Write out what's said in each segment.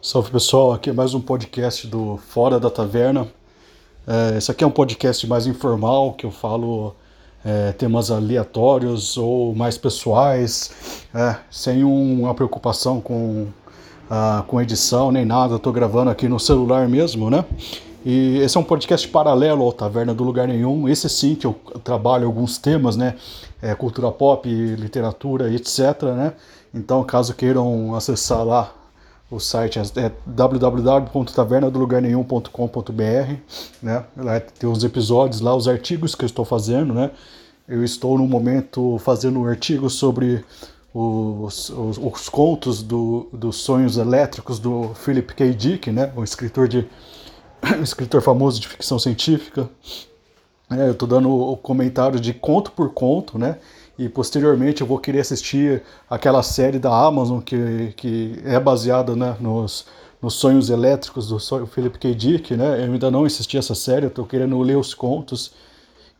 Salve pessoal, aqui é mais um podcast do Fora da Taverna. É, esse aqui é um podcast mais informal, que eu falo é, temas aleatórios ou mais pessoais, é, sem um, uma preocupação com, uh, com edição nem nada. Estou gravando aqui no celular mesmo, né? E esse é um podcast paralelo ao Taverna do Lugar Nenhum. Esse sim que eu trabalho alguns temas, né? É, cultura pop, literatura, etc, né? Então, caso queiram acessar lá o site é www.tavernadolugarnenhum.com.br, né? Lá tem os episódios lá, os artigos que eu estou fazendo, né? Eu estou no momento fazendo um artigo sobre os, os, os contos do, dos sonhos elétricos do Philip K. Dick, né? Um escritor de um escritor famoso de ficção científica. É, eu estou dando o comentário de conto por conto, né? E posteriormente eu vou querer assistir aquela série da Amazon que, que é baseada né, nos, nos sonhos elétricos do Philip K. Dick, né? Eu ainda não assisti essa série, eu estou querendo ler os contos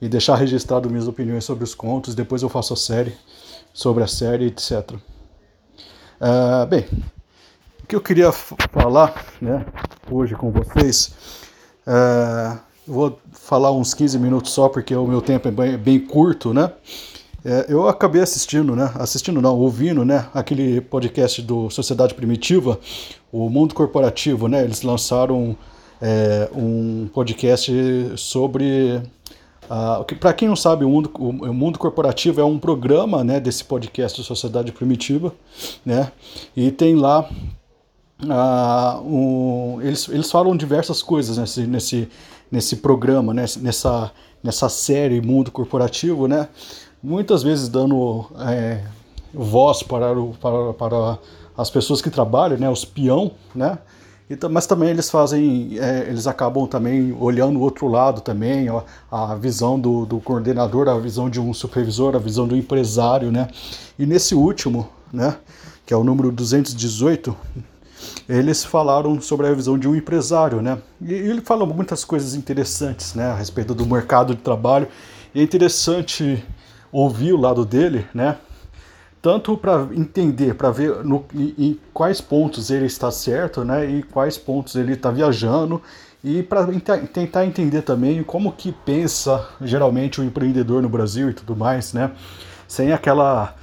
e deixar registrado minhas opiniões sobre os contos, depois eu faço a série, sobre a série, etc. Uh, ah, bem, o que eu queria falar né, hoje com vocês, uh, vou falar uns 15 minutos só, porque o meu tempo é bem, bem curto, né? É, eu acabei assistindo, né? Assistindo não, ouvindo, né? Aquele podcast do Sociedade Primitiva, o Mundo Corporativo, né? Eles lançaram é, um podcast sobre Uh, Para quem não sabe, o mundo, o mundo Corporativo é um programa né, desse podcast Sociedade Primitiva, né, e tem lá. Um, eles, eles falam diversas coisas nesse, nesse, nesse programa, né, nessa, nessa série Mundo Corporativo, né, muitas vezes dando é, voz para, o, para, para as pessoas que trabalham, né, os peão, né, mas também eles fazem, é, eles acabam também olhando o outro lado também, ó, a visão do, do, coordenador, a visão de um supervisor, a visão do empresário, né, e nesse último, né, que é o número 218, eles falaram sobre a visão de um empresário, né, e, ele fala muitas coisas interessantes, né, a respeito do mercado de trabalho, e é interessante ouvir o lado dele, né? Tanto para entender, para ver no, em, em, quais pontos ele está certo, né? E quais pontos ele está viajando e para tentar entender também como que pensa geralmente o empreendedor no Brasil e tudo mais, né? Sem aquela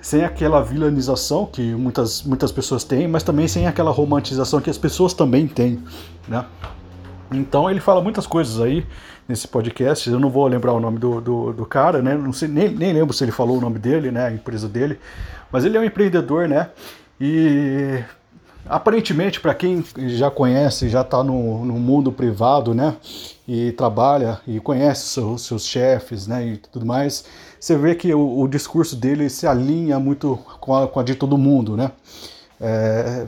sem aquela vilanização que muitas, muitas pessoas têm, mas também sem aquela romantização que as pessoas também têm, né? Então ele fala muitas coisas aí nesse podcast. Eu não vou lembrar o nome do, do, do cara, né? Não sei, nem, nem lembro se ele falou o nome dele, né? A empresa dele. Mas ele é um empreendedor, né? E aparentemente, para quem já conhece, já está no, no mundo privado, né? E trabalha e conhece seus, seus chefes, né? E tudo mais, você vê que o, o discurso dele se alinha muito com a, com a de todo mundo, né? É,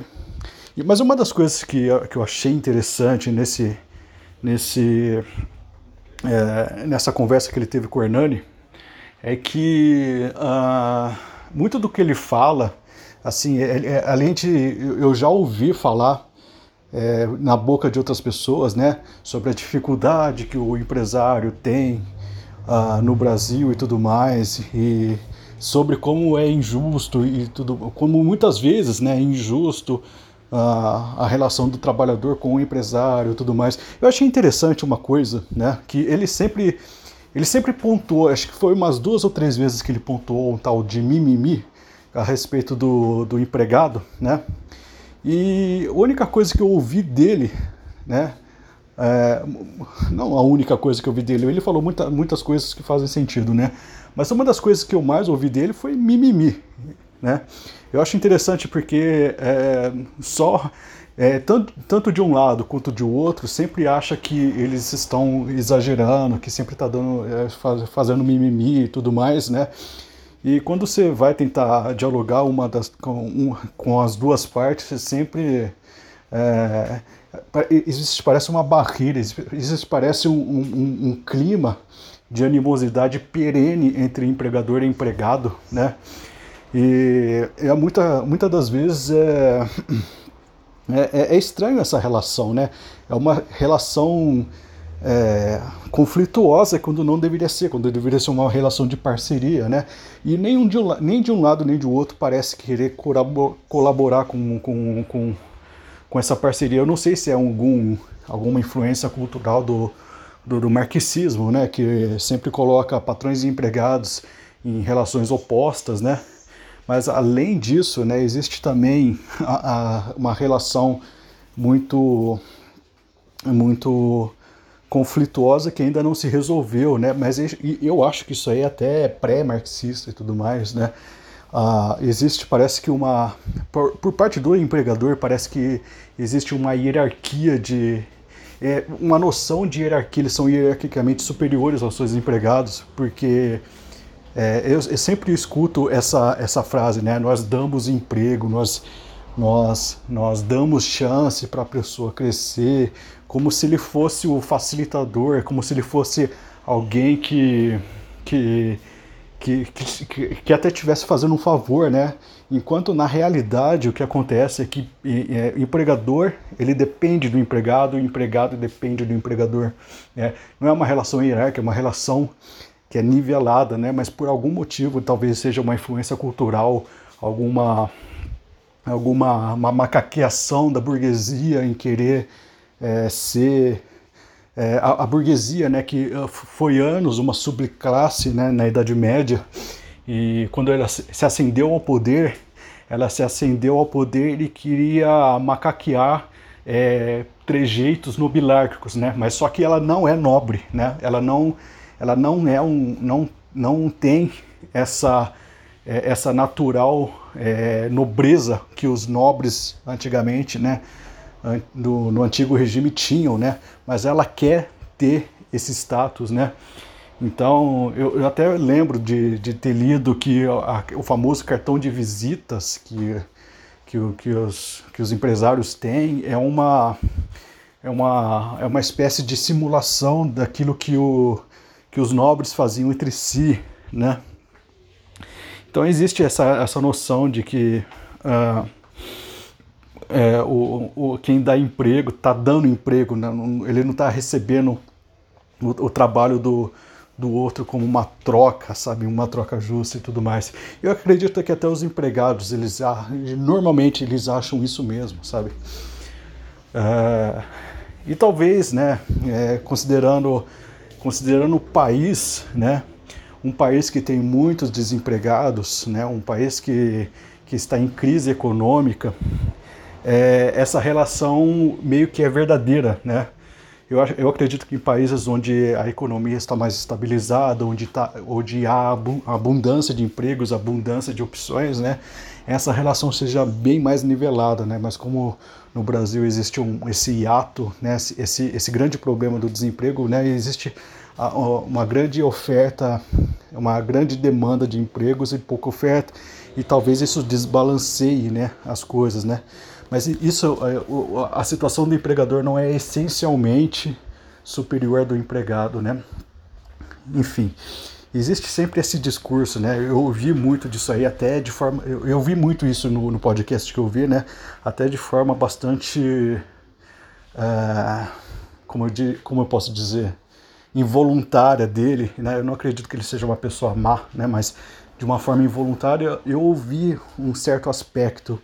mas uma das coisas que, que eu achei interessante nesse, nesse, é, nessa conversa que ele teve com o Hernani é que uh, muito do que ele fala, assim, é, é, além de eu já ouvi falar é, na boca de outras pessoas, né, sobre a dificuldade que o empresário tem uh, no Brasil e tudo mais, e sobre como é injusto e tudo, como muitas vezes, né, é injusto a, relação do trabalhador com o empresário e tudo mais. Eu achei interessante uma coisa, né? Que ele sempre, ele sempre pontuou, acho que foi umas duas ou três vezes que ele pontuou um tal de mimimi a respeito do, do empregado, né? E a única coisa que eu ouvi dele, né? É, não a única coisa que eu ouvi dele, ele falou muita, muitas coisas que fazem sentido, né? Mas uma das coisas que eu mais ouvi dele foi mimimi, né? Eu acho interessante porque é, só é, tanto, tanto de um lado quanto de outro sempre acha que eles estão exagerando, que sempre está dando é, faz, fazendo mimimi e tudo mais, né? E quando você vai tentar dialogar uma das, com, um, com as duas partes, sempre é, existe parece uma barreira, existe parece um, um, um clima de animosidade perene entre empregador e empregado, né? E é muita, muitas das vezes é, é, é, estranho essa relação, né? É uma relação é, conflituosa quando não deveria ser, quando deveria ser uma relação de parceria, né? E nem, de um, nem de um lado nem de outro parece querer colaborar com, com, com, com essa parceria. Eu não sei se é algum, alguma influência cultural do, do, do marxismo, né, que sempre coloca patrões e empregados em relações opostas, né? Mas além disso, né, existe também a, a, uma relação muito muito conflituosa que ainda não se resolveu, né? Mas eu acho que isso aí é até pré-marxista e tudo mais, né? Ah, existe, parece que uma por, por, parte do empregador parece que existe uma hierarquia de é, uma noção de hierarquia, eles são hierarquicamente superiores aos seus empregados, porque é, eu, eu, sempre escuto essa, essa frase, né? Nós damos emprego, nós, nós, nós damos chance para a pessoa crescer, como se ele fosse o facilitador, como se ele fosse alguém que, que, que, que, que até estivesse fazendo um favor, né? Enquanto na realidade o que acontece é que é, o empregador ele depende do empregado, o empregado depende do empregador. Né? Não é uma relação hierárquica, é uma relação que é nivelada, né? Mas por algum motivo, talvez seja uma influência cultural, alguma alguma uma macaqueação da burguesia em querer é, ser é, a, a, burguesia, né, que uh, foi anos uma subclasse né, na Idade Média e quando ela se ascendeu ao poder, ela se ascendeu ao poder e queria macaquear é, trejeitos nobilárquicos, né? Mas só que ela não é nobre, né? Ela não ela não é um, não, não tem essa, é, essa natural é, nobreza que os nobres antigamente, né, no, no antigo regime tinham, né, mas ela quer ter esse status, né, então, eu, eu, até lembro de, de ter lido que a, o famoso cartão de visitas que, que, que, os, que os empresários têm é uma, é, uma, é uma espécie de simulação daquilo que o, que os nobres faziam entre si, né? Então existe essa, essa noção de que uh, é, o, o, quem dá emprego está dando emprego, né? ele não está recebendo o, o, trabalho do, do outro como uma troca, sabe, uma troca justa e tudo mais. Eu acredito que até os empregados, eles normalmente eles acham isso mesmo, sabe. Uh, e talvez, né, é, considerando considerando o país, né, um país que tem muitos desempregados, né, um país que, que está em crise econômica, é, essa relação meio que é verdadeira, né? Eu, eu acredito que em países onde a economia está mais estabilizada, onde, tá, onde há abundância de empregos, abundância de opções, né, essa relação seja bem mais nivelada, né? Mas como no Brasil existe um, esse hiato, né? esse, esse grande problema do desemprego, né? existe uma grande oferta, uma grande demanda de empregos e pouca oferta, e talvez isso desbalanceie né? as coisas. Né? Mas isso, é, a situação do empregador não é essencialmente superior do empregado. Né? Enfim existe sempre esse discurso, né? Eu ouvi muito disso aí, até de forma. Eu, eu vi muito isso no, no, podcast que eu vi, né? Até de forma bastante. Uh, como, eu, como eu posso dizer? Involuntária dele, né? Eu não acredito que ele seja uma pessoa má, né? Mas de uma forma involuntária eu ouvi um certo aspecto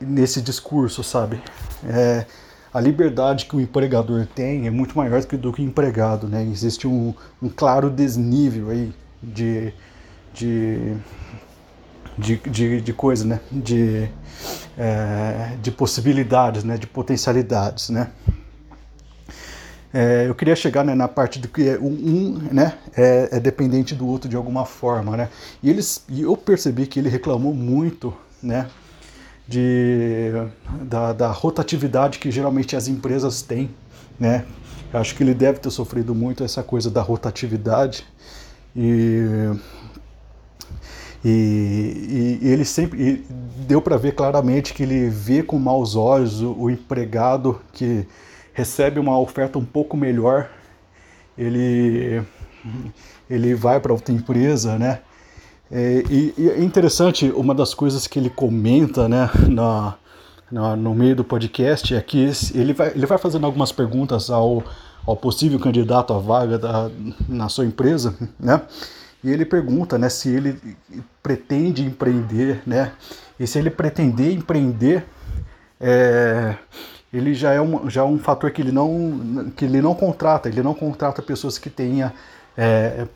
nesse discurso, sabe? É, a liberdade que o empregador tem é muito maior do que, o empregado, né? Existe um, um claro desnível aí de, de, de, de, de coisa, né? De, é, de possibilidades, né? De potencialidades, né? É, eu queria chegar né, na parte do que é um, um né, é, é, dependente do outro de alguma forma, né? E eles, e eu percebi que ele reclamou muito, né? De, da, da, rotatividade que geralmente as empresas têm, né? Eu acho que ele deve ter sofrido muito essa coisa da rotatividade e, e, e ele sempre e deu para ver claramente que ele vê com maus olhos o, o empregado que recebe uma oferta um pouco melhor, ele ele vai para outra empresa, né? É, e, e, é interessante, uma das coisas que ele comenta né, na, na, no meio do podcast é que ele vai, ele vai fazendo algumas perguntas ao, ao possível candidato à vaga da, na sua empresa, né? E ele pergunta né, se ele pretende empreender, né? E se ele pretender empreender, é, ele já é, um, já é um fator que ele, não, que ele não contrata, ele não contrata pessoas que tenha é,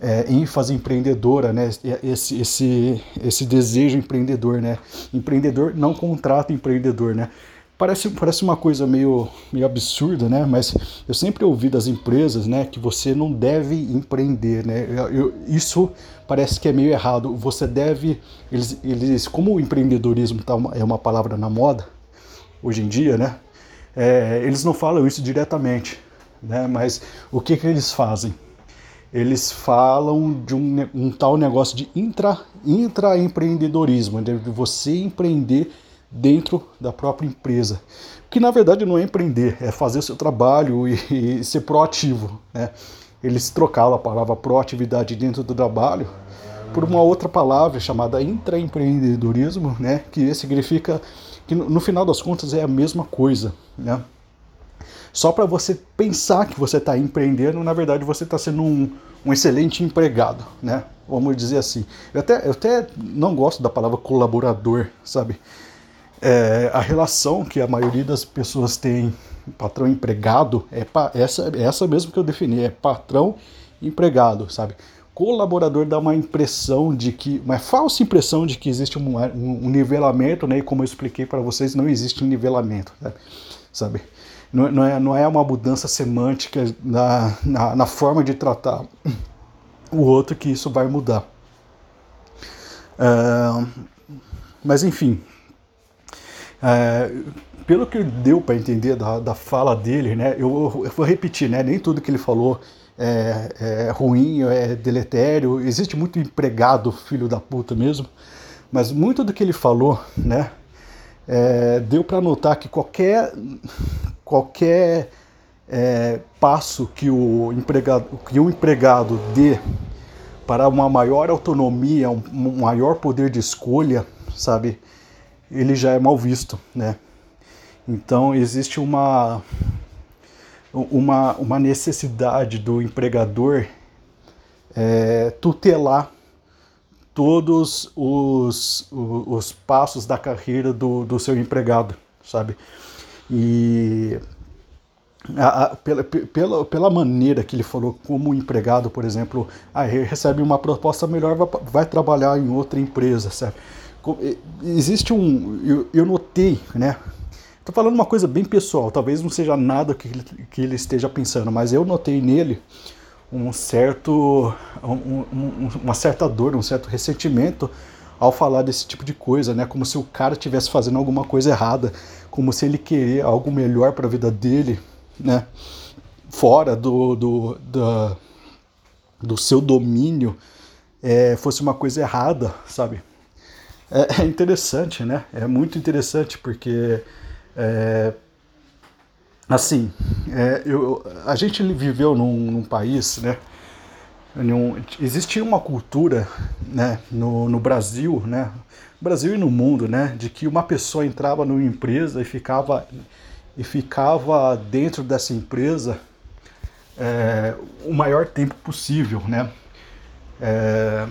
é, ênfase empreendedora, né? Esse, esse, esse desejo empreendedor, né? Empreendedor não contrata empreendedor, né? Parece, parece uma coisa meio, meio absurda, né? Mas eu sempre ouvi das empresas, né, que você não deve empreender, né? Eu, eu, isso parece que é meio errado. Você deve, eles, eles como o empreendedorismo tá uma, é uma palavra na moda hoje em dia, né? É, eles não falam isso diretamente, né? Mas o que que eles fazem? Eles falam de um, um tal negócio de intra, intraempreendedorismo, de você empreender dentro da própria empresa. Que na verdade não é empreender, é fazer o seu trabalho e, e ser proativo. Né? Eles trocaram a palavra proatividade dentro do trabalho por uma outra palavra chamada intraempreendedorismo, né? que significa que no final das contas é a mesma coisa. Né? Só para você pensar que você está empreendendo, na verdade você está sendo um, um excelente empregado, né? Vamos dizer assim. Eu até, eu até não gosto da palavra colaborador, sabe? é, a relação que a maioria das pessoas tem patrão empregado é essa essa mesmo que eu defini é patrão empregado sabe colaborador dá uma impressão de que uma falsa impressão de que existe um, um nivelamento né e como eu expliquei para vocês não existe um nivelamento né? sabe não, não, é, não é uma mudança semântica na, na, na forma de tratar o outro que isso vai mudar. Uh, mas enfim é, pelo que deu para entender da, da fala dele, né, eu, eu, vou repetir, né, nem tudo que ele falou é, é ruim, é deletério, existe muito empregado filho da puta mesmo, mas muito do que ele falou, né, é, deu para notar que qualquer qualquer é, passo que o empregado que um empregado dê para uma maior autonomia, um, um maior poder de escolha, sabe, ele já é mal visto, né? Então existe uma, uma, uma necessidade do empregador é, tutelar todos os, os, os, passos da carreira do, do seu empregado, sabe? E a, a, pela, pela, pela maneira que ele falou como empregado, por exemplo, ah, recebe uma proposta melhor, vai, vai trabalhar em outra empresa, sabe? existe um. Eu, eu notei, né? Estou falando uma coisa bem pessoal, talvez não seja nada que ele, que ele esteja pensando, mas eu notei nele um certo, um, um, uma certa dor, um certo ressentimento ao falar desse tipo de coisa, né? Como se o cara estivesse fazendo alguma coisa errada, como se ele querer algo melhor para a vida dele, né? Fora do, do, do, do seu domínio, é, fosse uma coisa errada, sabe? é, é interessante, né? É muito interessante porque é, assim, é, eu, a gente viveu num, num país, né? Num, existia uma cultura, né, no, no Brasil, né, Brasil e no mundo, né, de que uma pessoa entrava numa empresa e ficava e ficava dentro dessa empresa é, o maior tempo possível, né. É,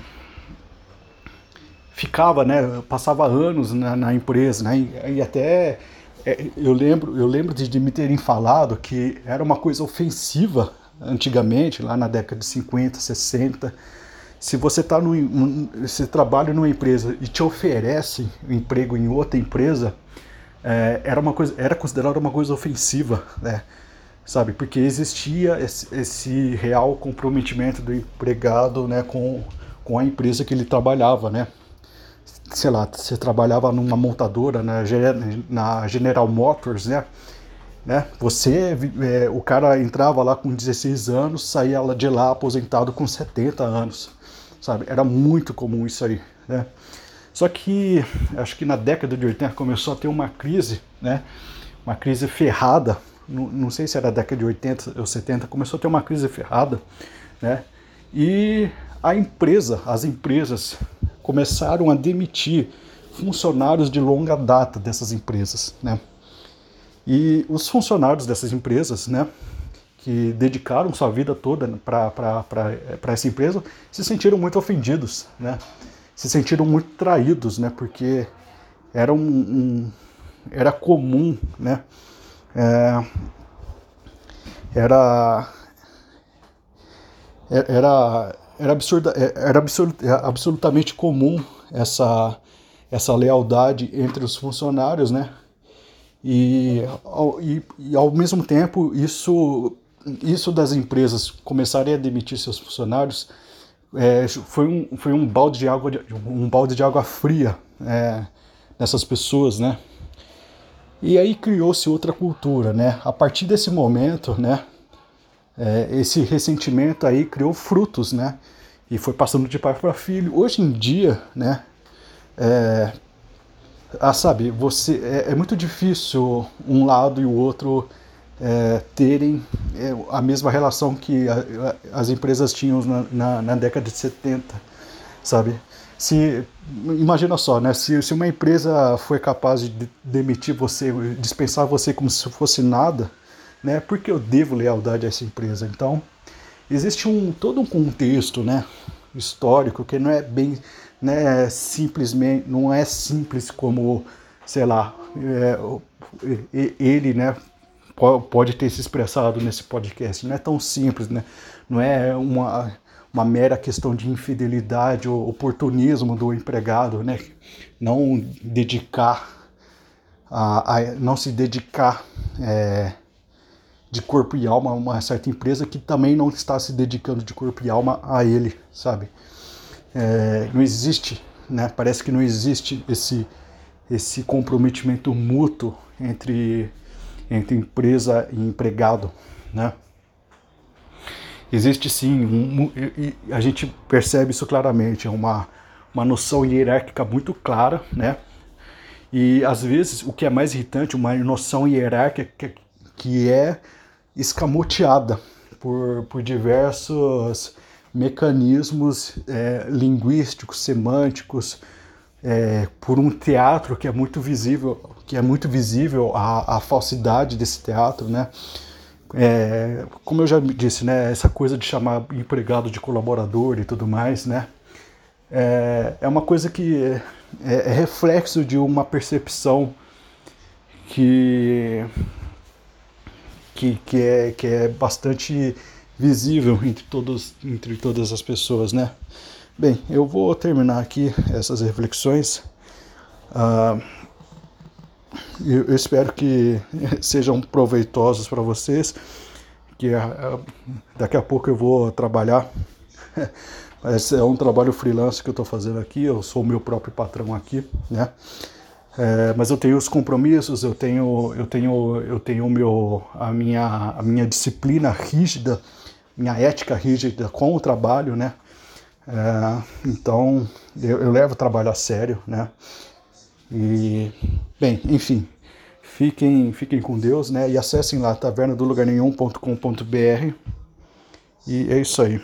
ficava, né, passava anos na, na empresa, né, e, e até é, eu lembro, eu lembro de, de me terem falado que era uma coisa ofensiva antigamente, lá na década de 50, 60, se você tá no, se trabalha numa empresa e te oferece um emprego em outra empresa, é, era uma coisa, era considerado uma coisa ofensiva, né? Sabe? Porque existia esse, esse, real comprometimento do empregado, né, com, com a empresa que ele trabalhava, né? sei lá, você trabalhava numa montadora, na, na General Motors, né? Né? Você, é, o cara entrava lá com 16 anos, saía de lá aposentado com 70 anos, sabe? Era muito comum isso aí, né? Só que acho que na década de 80 começou a ter uma crise, né? Uma crise ferrada, não, não sei se era década de 80 ou 70, começou a ter uma crise ferrada, né? E a empresa, as empresas começaram a demitir funcionários de longa data dessas empresas, né? E os funcionários dessas empresas, né, que dedicaram sua vida toda para essa empresa, se sentiram muito ofendidos, né? Se sentiram muito traídos, né? Porque era um, um, era comum, né? É, era era era, absurda, era absolutamente comum essa essa lealdade entre os funcionários, né? E, e, e ao mesmo tempo isso isso das empresas começarem a demitir seus funcionários é, foi, um, foi um balde de água um balde de água fria é, nessas pessoas, né? E aí criou-se outra cultura, né? A partir desse momento, né? É, esse ressentimento aí criou frutos, né? E foi passando de pai para filho. Hoje em dia, né? É, ah, sabe, você é, é muito difícil um lado e o outro é, terem é, a mesma relação que a, a, as empresas tinham na, na, na, década de 70, sabe? Se, imagina só, né? Se, se uma empresa foi capaz de demitir você, dispensar você como se fosse nada, né? Porque eu devo lealdade a essa empresa. Então, existe um todo um contexto, né? Histórico que não é bem, né? Simplesmente, não é simples como, sei lá, é, ele, né? pode ter se expressado nesse podcast. Não é tão simples, né? Não é uma, uma mera questão de infidelidade ou oportunismo do empregado, né? Não dedicar, a, a não se dedicar é, de corpo e alma a uma certa empresa que também não está se dedicando de corpo e alma a ele, sabe? É, não existe, né? Parece que não existe esse esse comprometimento mútuo entre entre empresa e empregado, né? Existe sim, um, a gente percebe isso claramente, é uma, uma noção hierárquica muito clara, né? E às vezes o que é mais irritante, uma noção hierárquica que é escamoteada por, por diversos mecanismos é, linguísticos, semânticos, é, por um teatro que é muito visível, que é muito visível a, a falsidade desse teatro, né? É, como eu já disse, né, essa coisa de chamar empregado de colaborador e tudo mais, né, é, é uma coisa que é, é reflexo de uma percepção que, que, que, é, que é bastante visível entre, todos, entre todas as pessoas, né. Bem, eu vou terminar aqui essas reflexões. Uh, eu, espero que sejam proveitosos para vocês. Que uh, daqui a pouco eu vou trabalhar. Esse é um trabalho freelance que eu estou fazendo aqui. Eu sou o meu próprio patrão aqui, né? É, mas eu tenho os compromissos, eu tenho, eu tenho, eu tenho meu, a minha, a minha disciplina rígida, minha ética rígida com o trabalho, né? É, então, eu, eu, levo o trabalho a sério, né? E, bem, enfim, fiquem, fiquem com Deus, né? E acessem lá taverna do lugar nenhum.com.br. E é isso aí.